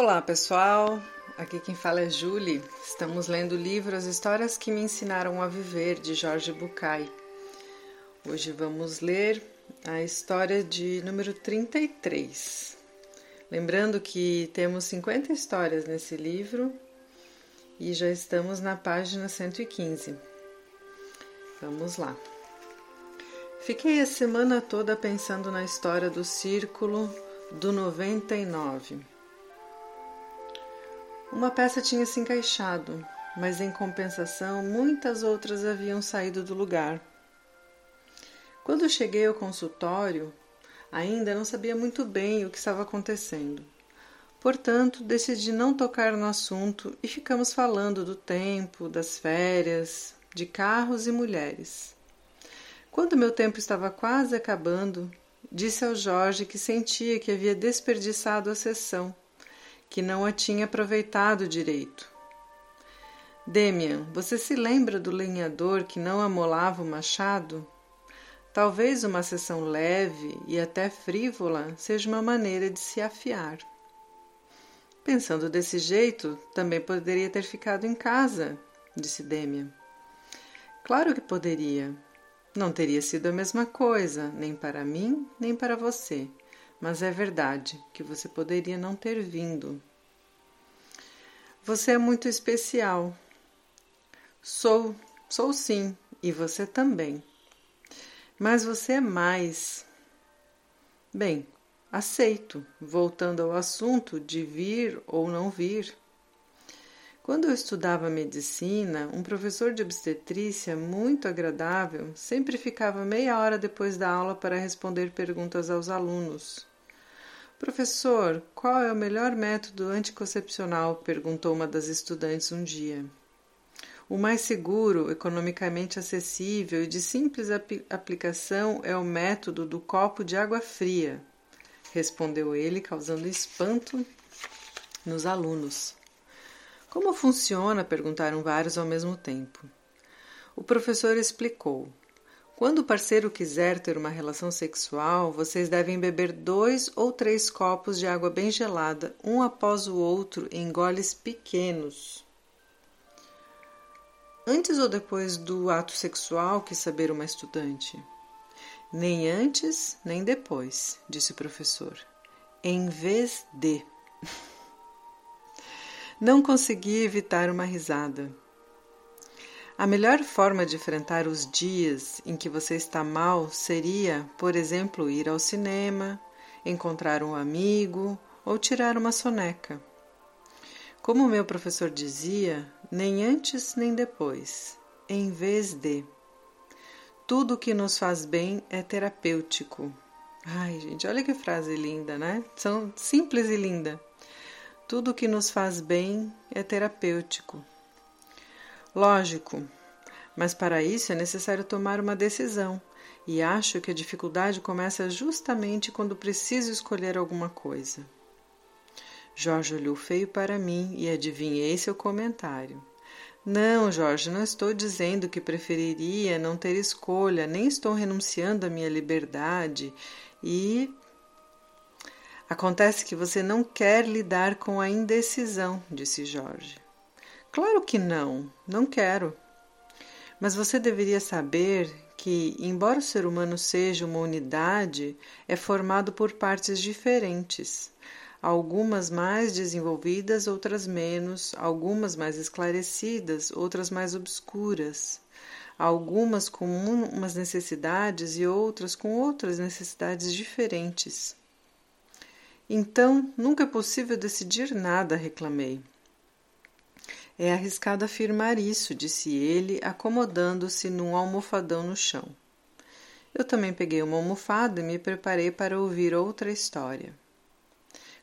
Olá pessoal, aqui quem fala é Julie. Estamos lendo o livro As Histórias que Me Ensinaram a Viver, de Jorge Bucay. Hoje vamos ler a história de número 33. Lembrando que temos 50 histórias nesse livro e já estamos na página 115. Vamos lá. Fiquei a semana toda pensando na história do círculo do 99. Uma peça tinha se encaixado, mas em compensação muitas outras haviam saído do lugar. Quando cheguei ao consultório, ainda não sabia muito bem o que estava acontecendo. Portanto, decidi não tocar no assunto e ficamos falando do tempo, das férias, de carros e mulheres. Quando meu tempo estava quase acabando, disse ao Jorge que sentia que havia desperdiçado a sessão que não a tinha aproveitado direito. Demian, você se lembra do lenhador que não amolava o machado? Talvez uma sessão leve e até frívola seja uma maneira de se afiar. Pensando desse jeito, também poderia ter ficado em casa, disse Demian. Claro que poderia. Não teria sido a mesma coisa, nem para mim, nem para você mas é verdade que você poderia não ter vindo. Você é muito especial. Sou, sou sim, e você também. Mas você é mais. Bem, aceito, voltando ao assunto de vir ou não vir. Quando eu estudava medicina, um professor de obstetrícia muito agradável sempre ficava meia hora depois da aula para responder perguntas aos alunos. Professor, qual é o melhor método anticoncepcional? perguntou uma das estudantes um dia. O mais seguro, economicamente acessível e de simples ap aplicação é o método do copo de água fria, respondeu ele, causando espanto nos alunos. Como funciona? perguntaram vários ao mesmo tempo. O professor explicou. Quando o parceiro quiser ter uma relação sexual, vocês devem beber dois ou três copos de água bem gelada, um após o outro, em goles pequenos. Antes ou depois do ato sexual, quis saber uma estudante. Nem antes, nem depois, disse o professor. Em vez de. Não consegui evitar uma risada. A melhor forma de enfrentar os dias em que você está mal seria, por exemplo, ir ao cinema, encontrar um amigo ou tirar uma soneca. Como meu professor dizia, nem antes nem depois, em vez de. Tudo que nos faz bem é terapêutico. Ai, gente, olha que frase linda, né? São simples e linda. Tudo que nos faz bem é terapêutico. Lógico, mas para isso é necessário tomar uma decisão, e acho que a dificuldade começa justamente quando preciso escolher alguma coisa. Jorge olhou feio para mim e adivinhei seu comentário. Não, Jorge, não estou dizendo que preferiria não ter escolha, nem estou renunciando à minha liberdade e. Acontece que você não quer lidar com a indecisão, disse Jorge. Claro que não, não quero. Mas você deveria saber que, embora o ser humano seja uma unidade, é formado por partes diferentes, algumas mais desenvolvidas, outras menos, algumas mais esclarecidas, outras mais obscuras, algumas com umas necessidades e outras com outras necessidades diferentes. Então, nunca é possível decidir nada, reclamei. É arriscado afirmar isso, disse ele, acomodando-se num almofadão no chão. Eu também peguei uma almofada e me preparei para ouvir outra história.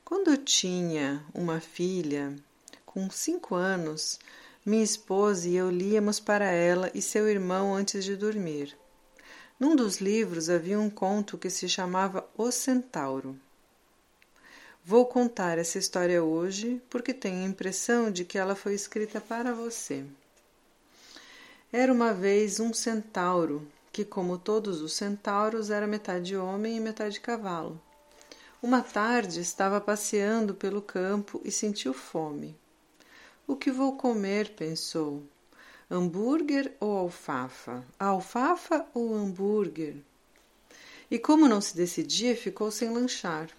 Quando eu tinha uma filha, com cinco anos, minha esposa e eu líamos para ela e seu irmão antes de dormir. Num dos livros havia um conto que se chamava O Centauro. Vou contar essa história hoje porque tenho a impressão de que ela foi escrita para você. Era uma vez um centauro que, como todos os centauros, era metade homem e metade cavalo. Uma tarde estava passeando pelo campo e sentiu fome. O que vou comer? pensou. Hambúrguer ou alfafa? Alfafa ou hambúrguer? E como não se decidia, ficou sem lanchar.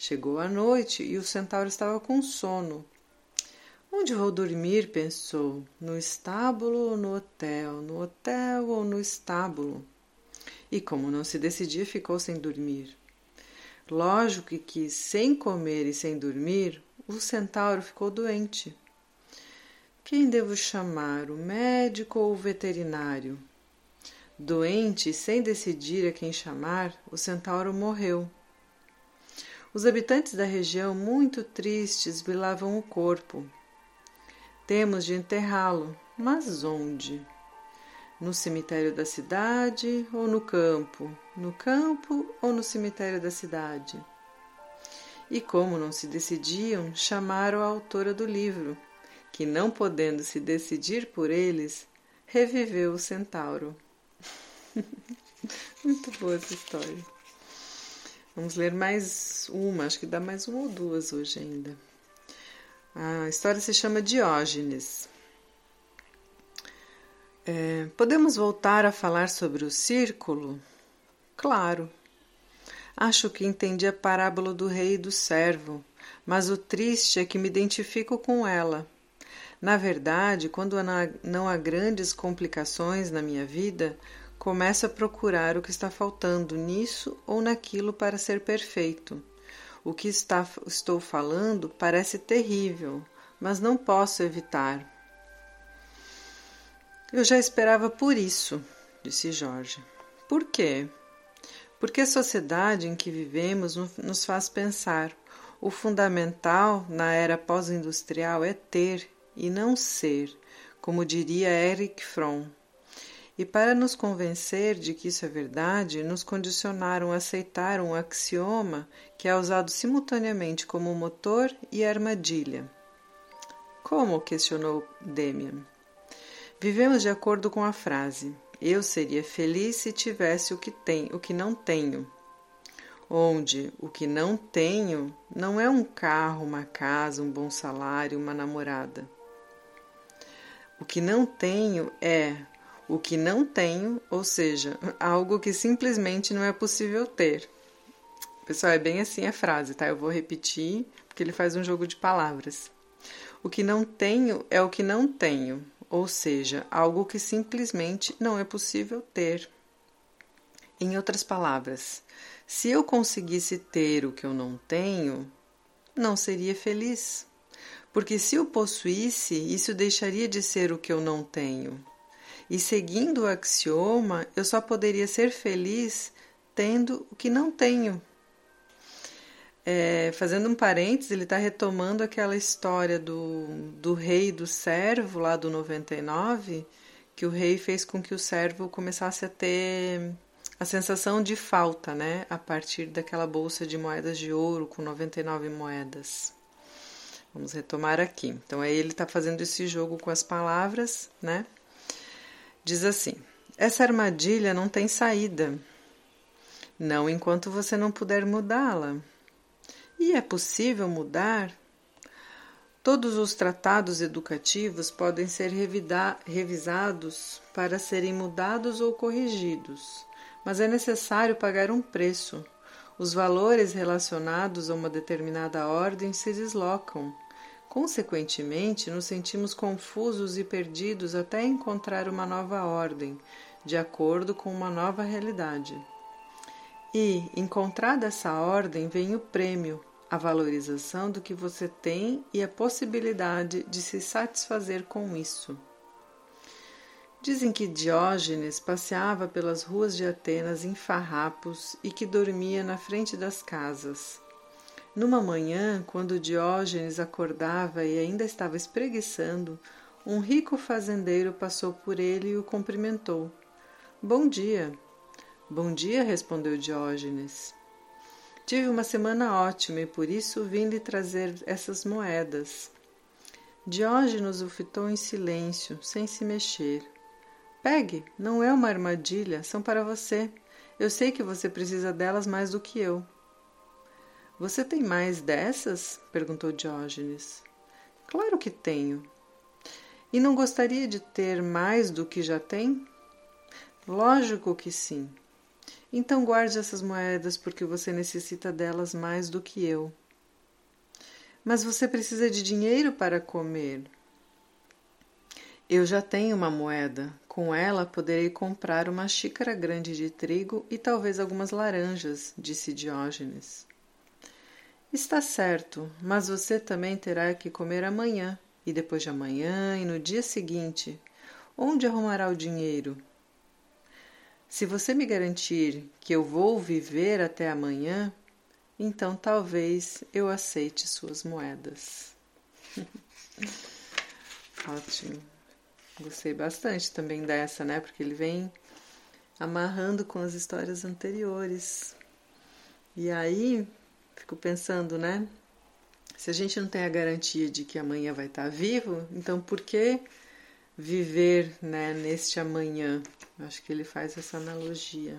Chegou a noite e o centauro estava com sono. Onde vou dormir? pensou. No estábulo ou no hotel? No hotel ou no estábulo? E como não se decidia, ficou sem dormir. Lógico que, sem comer e sem dormir, o centauro ficou doente. Quem devo chamar, o médico ou o veterinário? Doente sem decidir a quem chamar, o centauro morreu. Os habitantes da região, muito tristes, vilavam o corpo. Temos de enterrá-lo, mas onde? No cemitério da cidade ou no campo? No campo ou no cemitério da cidade? E como não se decidiam, chamaram a autora do livro, que, não podendo se decidir por eles, reviveu o centauro. Muito boa essa história. Vamos ler mais uma, acho que dá mais uma ou duas hoje ainda. A história se chama Diógenes. É, podemos voltar a falar sobre o círculo? Claro. Acho que entendi a parábola do rei e do servo, mas o triste é que me identifico com ela. Na verdade, quando não há grandes complicações na minha vida, Começo a procurar o que está faltando nisso ou naquilo para ser perfeito. O que está, estou falando parece terrível, mas não posso evitar. Eu já esperava por isso, disse Jorge. Por quê? Porque a sociedade em que vivemos nos faz pensar. O fundamental na era pós-industrial é ter e não ser, como diria Eric Fromm. E para nos convencer de que isso é verdade, nos condicionaram a aceitar um axioma que é usado simultaneamente como motor e armadilha. Como? questionou Demian. Vivemos de acordo com a frase: Eu seria feliz se tivesse o que tem, o que não tenho. Onde o que não tenho não é um carro, uma casa, um bom salário, uma namorada. O que não tenho é o que não tenho, ou seja, algo que simplesmente não é possível ter. Pessoal, é bem assim a frase, tá? Eu vou repetir porque ele faz um jogo de palavras. O que não tenho é o que não tenho, ou seja, algo que simplesmente não é possível ter. Em outras palavras, se eu conseguisse ter o que eu não tenho, não seria feliz. Porque se eu possuísse, isso deixaria de ser o que eu não tenho. E seguindo o axioma, eu só poderia ser feliz tendo o que não tenho. É, fazendo um parênteses, ele está retomando aquela história do, do rei e do servo, lá do 99, que o rei fez com que o servo começasse a ter a sensação de falta, né? A partir daquela bolsa de moedas de ouro com 99 moedas. Vamos retomar aqui. Então, aí ele está fazendo esse jogo com as palavras, né? Diz assim: essa armadilha não tem saída. Não enquanto você não puder mudá-la. E é possível mudar? Todos os tratados educativos podem ser revisados para serem mudados ou corrigidos, mas é necessário pagar um preço. Os valores relacionados a uma determinada ordem se deslocam Consequentemente, nos sentimos confusos e perdidos até encontrar uma nova ordem, de acordo com uma nova realidade. E, encontrada essa ordem, vem o prêmio, a valorização do que você tem e a possibilidade de se satisfazer com isso. Dizem que Diógenes passeava pelas ruas de Atenas em farrapos e que dormia na frente das casas. Numa manhã, quando Diógenes acordava e ainda estava espreguiçando, um rico fazendeiro passou por ele e o cumprimentou. Bom dia. Bom dia, respondeu Diógenes. Tive uma semana ótima e por isso vim lhe trazer essas moedas. Diógenes o fitou em silêncio, sem se mexer. Pegue, não é uma armadilha, são para você. Eu sei que você precisa delas mais do que eu. Você tem mais dessas? perguntou Diógenes. Claro que tenho. E não gostaria de ter mais do que já tem? Lógico que sim. Então guarde essas moedas porque você necessita delas mais do que eu. Mas você precisa de dinheiro para comer. Eu já tenho uma moeda. Com ela poderei comprar uma xícara grande de trigo e talvez algumas laranjas, disse Diógenes. Está certo, mas você também terá que comer amanhã, e depois de amanhã, e no dia seguinte. Onde arrumará o dinheiro? Se você me garantir que eu vou viver até amanhã, então talvez eu aceite suas moedas. Ótimo. Gostei bastante também dessa, né? Porque ele vem amarrando com as histórias anteriores. E aí, fico pensando, né? Se a gente não tem a garantia de que amanhã vai estar vivo, então por que viver né, neste amanhã? Acho que ele faz essa analogia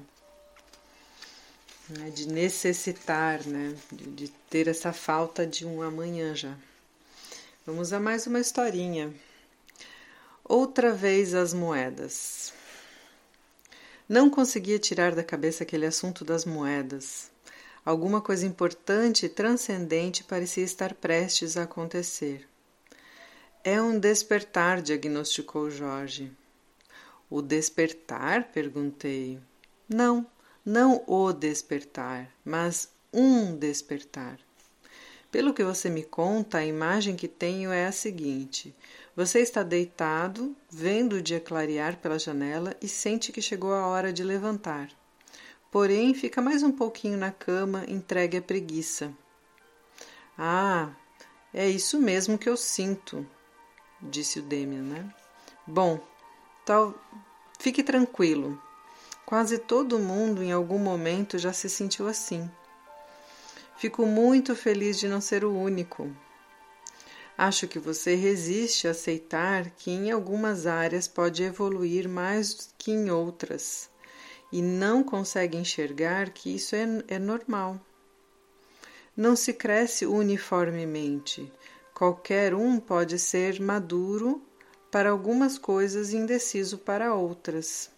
né, de necessitar, né, de, de ter essa falta de um amanhã já. Vamos a mais uma historinha. Outra vez as moedas. Não conseguia tirar da cabeça aquele assunto das moedas. Alguma coisa importante e transcendente parecia estar prestes a acontecer. É um despertar, diagnosticou Jorge. O despertar? perguntei. Não, não o despertar, mas um despertar. Pelo que você me conta, a imagem que tenho é a seguinte: você está deitado, vendo o dia clarear pela janela e sente que chegou a hora de levantar. Porém, fica mais um pouquinho na cama, entregue à preguiça. Ah, é isso mesmo que eu sinto, disse o Demian, né? Bom, tal, fique tranquilo. Quase todo mundo em algum momento já se sentiu assim. Fico muito feliz de não ser o único. Acho que você resiste a aceitar que em algumas áreas pode evoluir mais que em outras e não consegue enxergar que isso é, é normal. Não se cresce uniformemente. Qualquer um pode ser maduro para algumas coisas e indeciso para outras.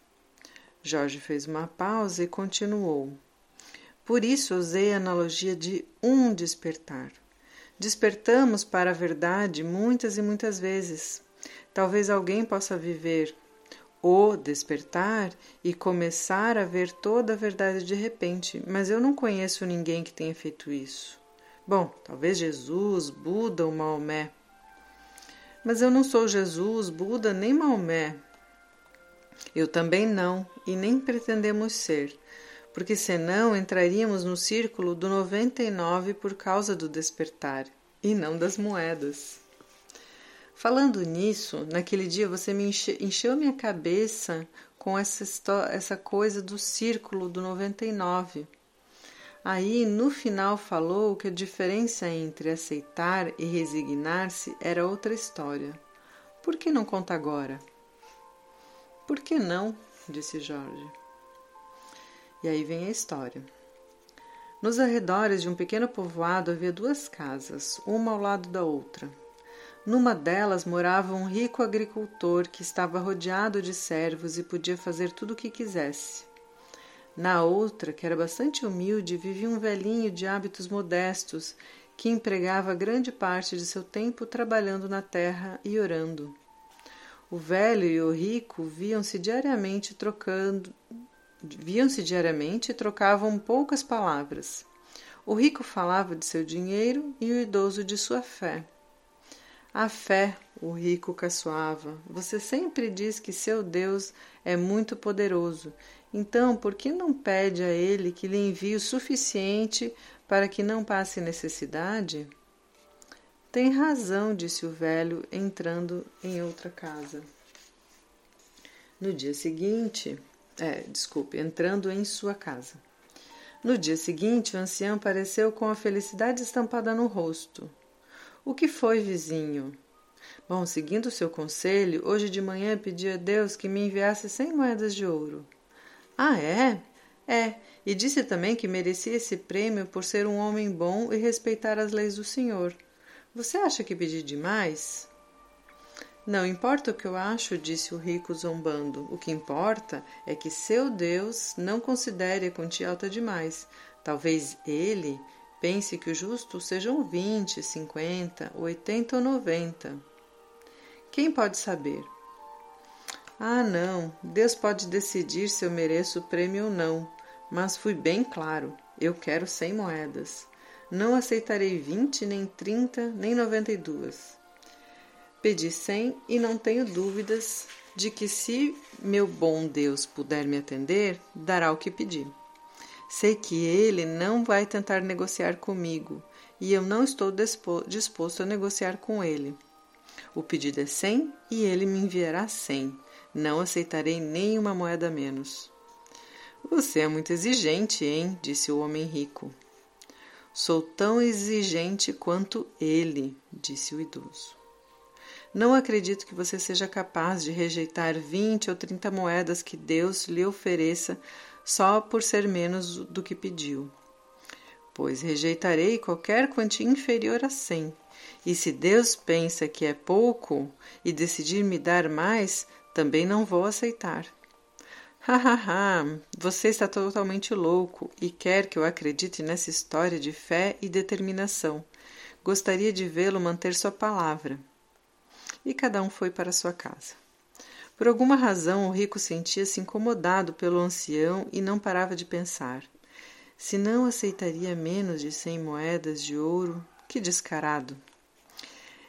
Jorge fez uma pausa e continuou. Por isso usei a analogia de um despertar. Despertamos para a verdade muitas e muitas vezes. Talvez alguém possa viver o despertar e começar a ver toda a verdade de repente, mas eu não conheço ninguém que tenha feito isso. Bom, talvez Jesus, Buda ou Maomé. Mas eu não sou Jesus, Buda nem Maomé. Eu também não, e nem pretendemos ser porque senão entraríamos no círculo do 99 por causa do despertar e não das moedas. Falando nisso, naquele dia você me enche, encheu minha cabeça com essa, essa coisa do círculo do 99. Aí, no final, falou que a diferença entre aceitar e resignar-se era outra história. Por que não conta agora? Por que não? disse Jorge. E aí vem a história. Nos arredores de um pequeno povoado havia duas casas, uma ao lado da outra. Numa delas morava um rico agricultor que estava rodeado de servos e podia fazer tudo o que quisesse. Na outra, que era bastante humilde, vivia um velhinho de hábitos modestos que empregava grande parte de seu tempo trabalhando na terra e orando. O velho e o rico viam-se diariamente trocando Viam-se diariamente e trocavam poucas palavras. O rico falava de seu dinheiro e o idoso de sua fé. A fé, o rico caçoava. Você sempre diz que seu Deus é muito poderoso. Então, por que não pede a ele que lhe envie o suficiente para que não passe necessidade? Tem razão, disse o velho, entrando em outra casa. No dia seguinte, é, desculpe, entrando em sua casa. No dia seguinte, o ancião apareceu com a felicidade estampada no rosto. O que foi, vizinho? Bom, seguindo o seu conselho, hoje de manhã pedi a Deus que me enviasse cem moedas de ouro. Ah, é? É, e disse também que merecia esse prêmio por ser um homem bom e respeitar as leis do Senhor. Você acha que pedi demais? Não importa o que eu acho, disse o rico zombando. O que importa é que seu Deus não considere a quantia alta demais. Talvez ele pense que o justo sejam vinte, cinquenta, oitenta ou noventa. Quem pode saber? Ah, não. Deus pode decidir se eu mereço o prêmio ou não. Mas fui bem claro. Eu quero cem moedas. Não aceitarei vinte, nem trinta, nem noventa e duas. Pedi cem e não tenho dúvidas de que, se meu bom Deus puder me atender, dará o que pedi. Sei que ele não vai tentar negociar comigo e eu não estou disposto a negociar com ele. O pedido é cem e ele me enviará cem. Não aceitarei nem uma moeda menos. Você é muito exigente, hein? disse o homem rico. Sou tão exigente quanto ele, disse o idoso. Não acredito que você seja capaz de rejeitar vinte ou trinta moedas que Deus lhe ofereça só por ser menos do que pediu. Pois rejeitarei qualquer quantia inferior a cem. E se Deus pensa que é pouco e decidir me dar mais, também não vou aceitar. Ha ha ha! Você está totalmente louco e quer que eu acredite nessa história de fé e determinação. Gostaria de vê-lo manter sua palavra e cada um foi para sua casa. Por alguma razão, o rico sentia-se incomodado pelo ancião e não parava de pensar. Se não aceitaria menos de cem moedas de ouro, que descarado!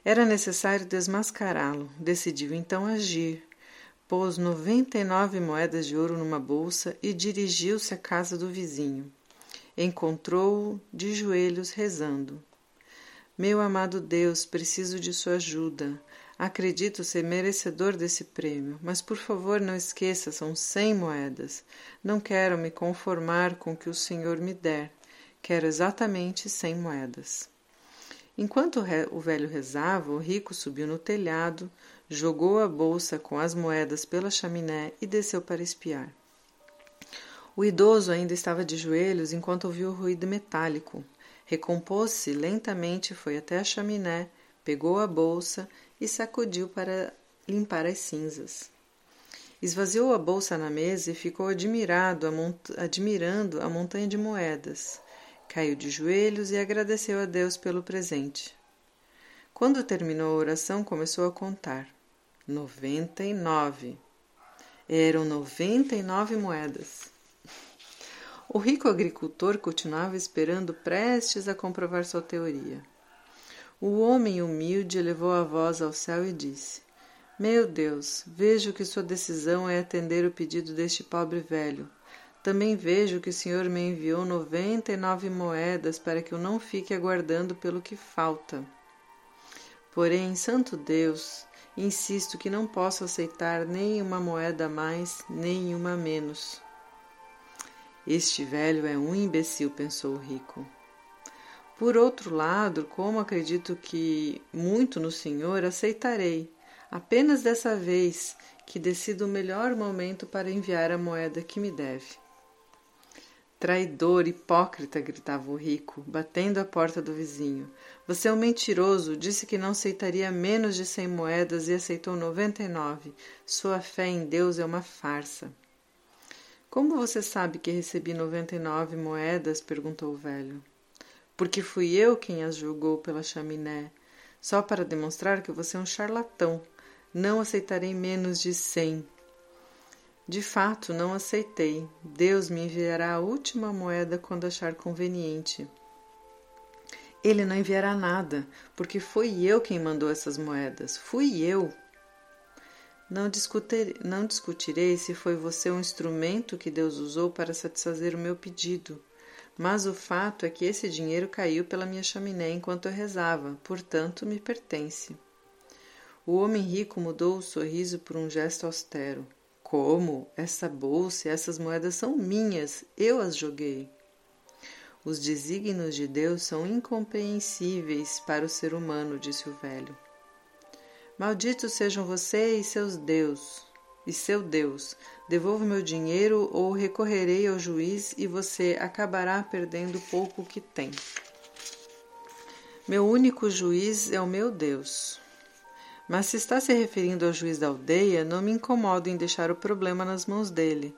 Era necessário desmascará-lo. Decidiu então agir. Pôs noventa e nove moedas de ouro numa bolsa e dirigiu-se à casa do vizinho. Encontrou-o de joelhos rezando. Meu amado Deus, preciso de sua ajuda. Acredito ser merecedor desse prêmio, mas por favor não esqueça, são cem moedas. Não quero me conformar com o que o Senhor me der. Quero exatamente cem moedas. Enquanto o velho rezava, o rico subiu no telhado, jogou a bolsa com as moedas pela chaminé e desceu para espiar. O idoso ainda estava de joelhos enquanto ouviu o ruído metálico. Recompôs-se lentamente, foi até a chaminé, pegou a bolsa e sacudiu para limpar as cinzas. Esvaziou a bolsa na mesa e ficou admirado, admirando a montanha de moedas. Caiu de joelhos e agradeceu a Deus pelo presente. Quando terminou a oração, começou a contar. Noventa e nove. Eram noventa e nove moedas. O rico agricultor continuava esperando, prestes a comprovar sua teoria. O homem humilde elevou a voz ao céu e disse: Meu Deus, vejo que sua decisão é atender o pedido deste pobre velho. Também vejo que o Senhor me enviou noventa e nove moedas para que eu não fique aguardando pelo que falta. Porém, Santo Deus, insisto que não posso aceitar nem uma moeda a mais, nem uma menos. Este velho é um imbecil, pensou o rico. Por outro lado, como acredito que muito no Senhor, aceitarei, apenas dessa vez, que decido o melhor momento para enviar a moeda que me deve. Traidor, hipócrita, gritava o rico, batendo a porta do vizinho. Você é um mentiroso, disse que não aceitaria menos de cem moedas e aceitou noventa e nove. Sua fé em Deus é uma farsa. Como você sabe que recebi noventa e nove moedas? perguntou o velho porque fui eu quem as julgou pela chaminé, só para demonstrar que você é um charlatão. Não aceitarei menos de cem. De fato, não aceitei. Deus me enviará a última moeda quando achar conveniente. Ele não enviará nada, porque foi eu quem mandou essas moedas. Fui eu. Não, discutir, não discutirei se foi você um instrumento que Deus usou para satisfazer o meu pedido. Mas o fato é que esse dinheiro caiu pela minha chaminé enquanto eu rezava, portanto me pertence. O homem rico mudou o sorriso por um gesto austero. Como? Essa bolsa e essas moedas são minhas, eu as joguei. Os desígnios de Deus são incompreensíveis para o ser humano, disse o velho. Malditos sejam você e seus Deus, e seu Deus. Devolva meu dinheiro ou recorrerei ao juiz e você acabará perdendo pouco que tem. Meu único juiz é o meu Deus. Mas se está se referindo ao juiz da aldeia, não me incomodo em deixar o problema nas mãos dele.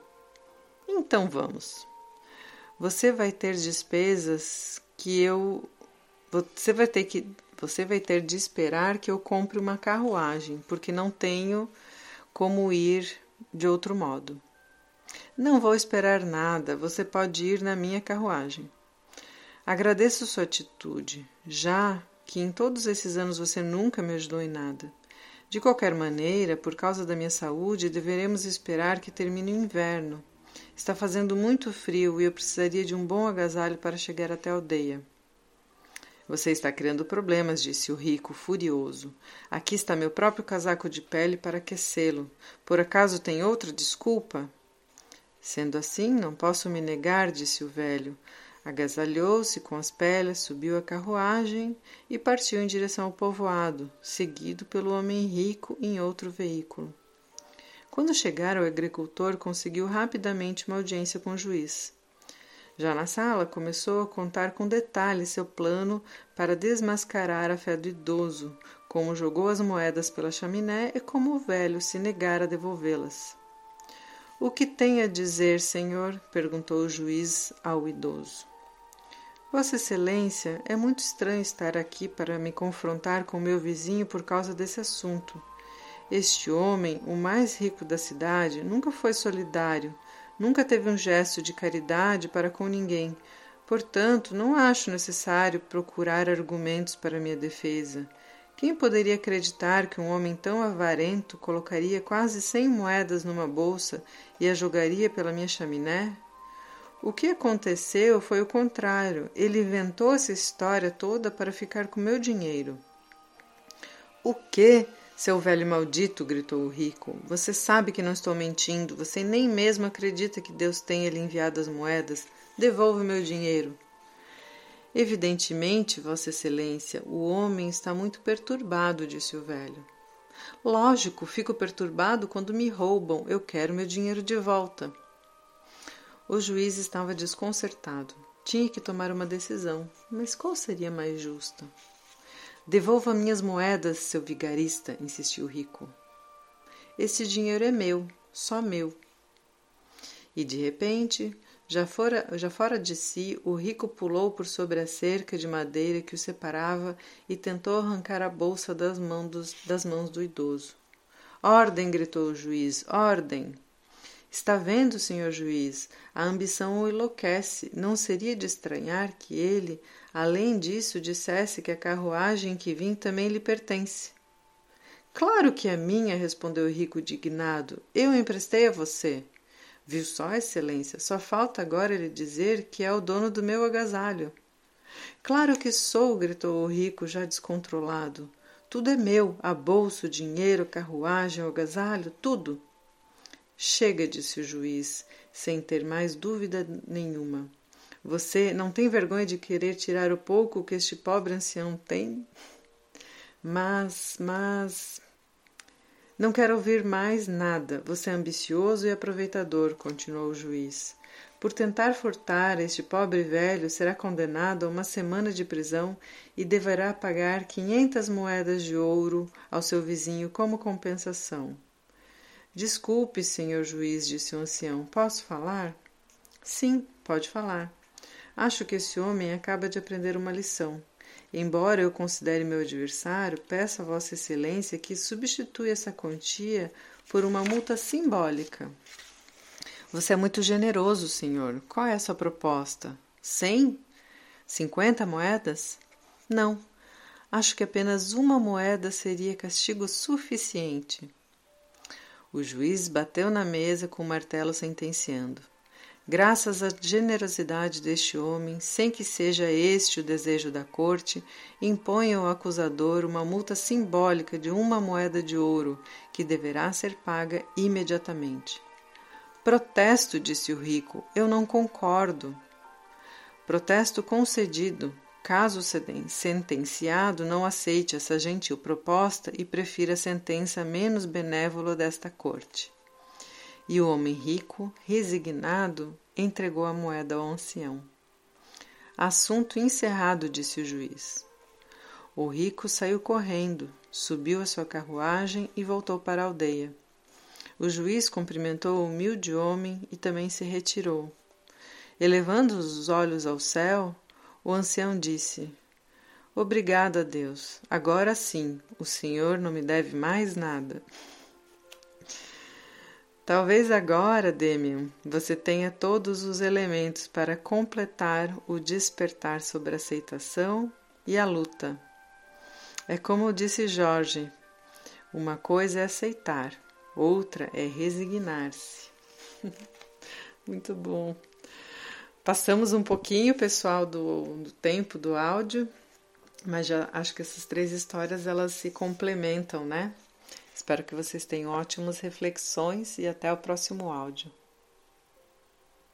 Então vamos. Você vai ter despesas que eu você vai ter que você vai ter de esperar que eu compre uma carruagem, porque não tenho como ir de outro modo. Não vou esperar nada, você pode ir na minha carruagem. Agradeço sua atitude, já que em todos esses anos você nunca me ajudou em nada. De qualquer maneira, por causa da minha saúde, deveremos esperar que termine o inverno. Está fazendo muito frio e eu precisaria de um bom agasalho para chegar até a aldeia. Você está criando problemas, disse o rico, furioso. Aqui está meu próprio casaco de pele para aquecê-lo. Por acaso tem outra desculpa? Sendo assim, não posso me negar, disse o velho. Agasalhou-se com as peles, subiu a carruagem e partiu em direção ao povoado, seguido pelo homem rico em outro veículo. Quando chegaram, o agricultor conseguiu rapidamente uma audiência com o juiz. Já na sala, começou a contar com detalhes seu plano para desmascarar a fé do idoso, como jogou as moedas pela chaminé e como o velho se negara a devolvê-las. O que tem a dizer, senhor? perguntou o juiz ao idoso. Vossa Excelência, é muito estranho estar aqui para me confrontar com meu vizinho por causa desse assunto. Este homem, o mais rico da cidade, nunca foi solidário, Nunca teve um gesto de caridade para com ninguém. Portanto, não acho necessário procurar argumentos para minha defesa. Quem poderia acreditar que um homem tão avarento colocaria quase cem moedas numa bolsa e a jogaria pela minha chaminé? O que aconteceu foi o contrário. Ele inventou essa história toda para ficar com meu dinheiro. O que? Seu velho maldito, gritou o rico, você sabe que não estou mentindo, você nem mesmo acredita que Deus tenha lhe enviado as moedas. Devolva meu dinheiro. Evidentemente, Vossa Excelência, o homem está muito perturbado, disse o velho. Lógico, fico perturbado quando me roubam. Eu quero meu dinheiro de volta. O juiz estava desconcertado. Tinha que tomar uma decisão, mas qual seria mais justa? Devolva minhas moedas, seu vigarista, insistiu o rico. Esse dinheiro é meu, só meu. E de repente, já fora, já fora de si, o rico pulou por sobre a cerca de madeira que o separava e tentou arrancar a bolsa das mãos, dos, das mãos do idoso. Ordem! gritou o juiz. Ordem! Está vendo, senhor juiz? A ambição o enlouquece. Não seria de estranhar que ele, além disso, dissesse que a carruagem em que vim também lhe pertence. Claro que é minha, respondeu o rico dignado. Eu emprestei a você. Viu só, excelência, só falta agora ele dizer que é o dono do meu agasalho. Claro que sou, gritou o rico, já descontrolado. Tudo é meu, a bolsa, o dinheiro, carruagem, o agasalho, tudo. Chega, disse o juiz, sem ter mais dúvida nenhuma. Você não tem vergonha de querer tirar o pouco que este pobre ancião tem? Mas, mas. Não quero ouvir mais nada. Você é ambicioso e aproveitador, continuou o juiz. Por tentar furtar este pobre velho, será condenado a uma semana de prisão e deverá pagar quinhentas moedas de ouro ao seu vizinho como compensação. Desculpe, senhor juiz, disse o ancião. Posso falar? Sim, pode falar. Acho que esse homem acaba de aprender uma lição. Embora eu considere meu adversário, peço a Vossa Excelência que substitua essa quantia por uma multa simbólica. Você é muito generoso, senhor. Qual é a sua proposta? Cem? Cinquenta moedas? Não. Acho que apenas uma moeda seria castigo suficiente. O juiz bateu na mesa com o martelo sentenciando. Graças à generosidade deste homem, sem que seja este o desejo da corte, impõe ao acusador uma multa simbólica de uma moeda de ouro, que deverá ser paga imediatamente. Protesto, disse o rico, eu não concordo. Protesto concedido, caso o sentenciado não aceite essa gentil proposta e prefira a sentença menos benévola desta corte. E o homem rico, resignado, entregou a moeda ao ancião. Assunto encerrado, disse o juiz. O rico saiu correndo, subiu a sua carruagem e voltou para a aldeia. O juiz cumprimentou o humilde homem e também se retirou. Elevando os olhos ao céu, o ancião disse: Obrigado a Deus. Agora sim, o Senhor não me deve mais nada. Talvez agora, Demian, você tenha todos os elementos para completar o despertar sobre a aceitação e a luta. É como disse Jorge: uma coisa é aceitar, outra é resignar-se. Muito bom. Passamos um pouquinho, pessoal, do, do tempo do áudio, mas já acho que essas três histórias elas se complementam, né? Espero que vocês tenham ótimas reflexões e até o próximo áudio.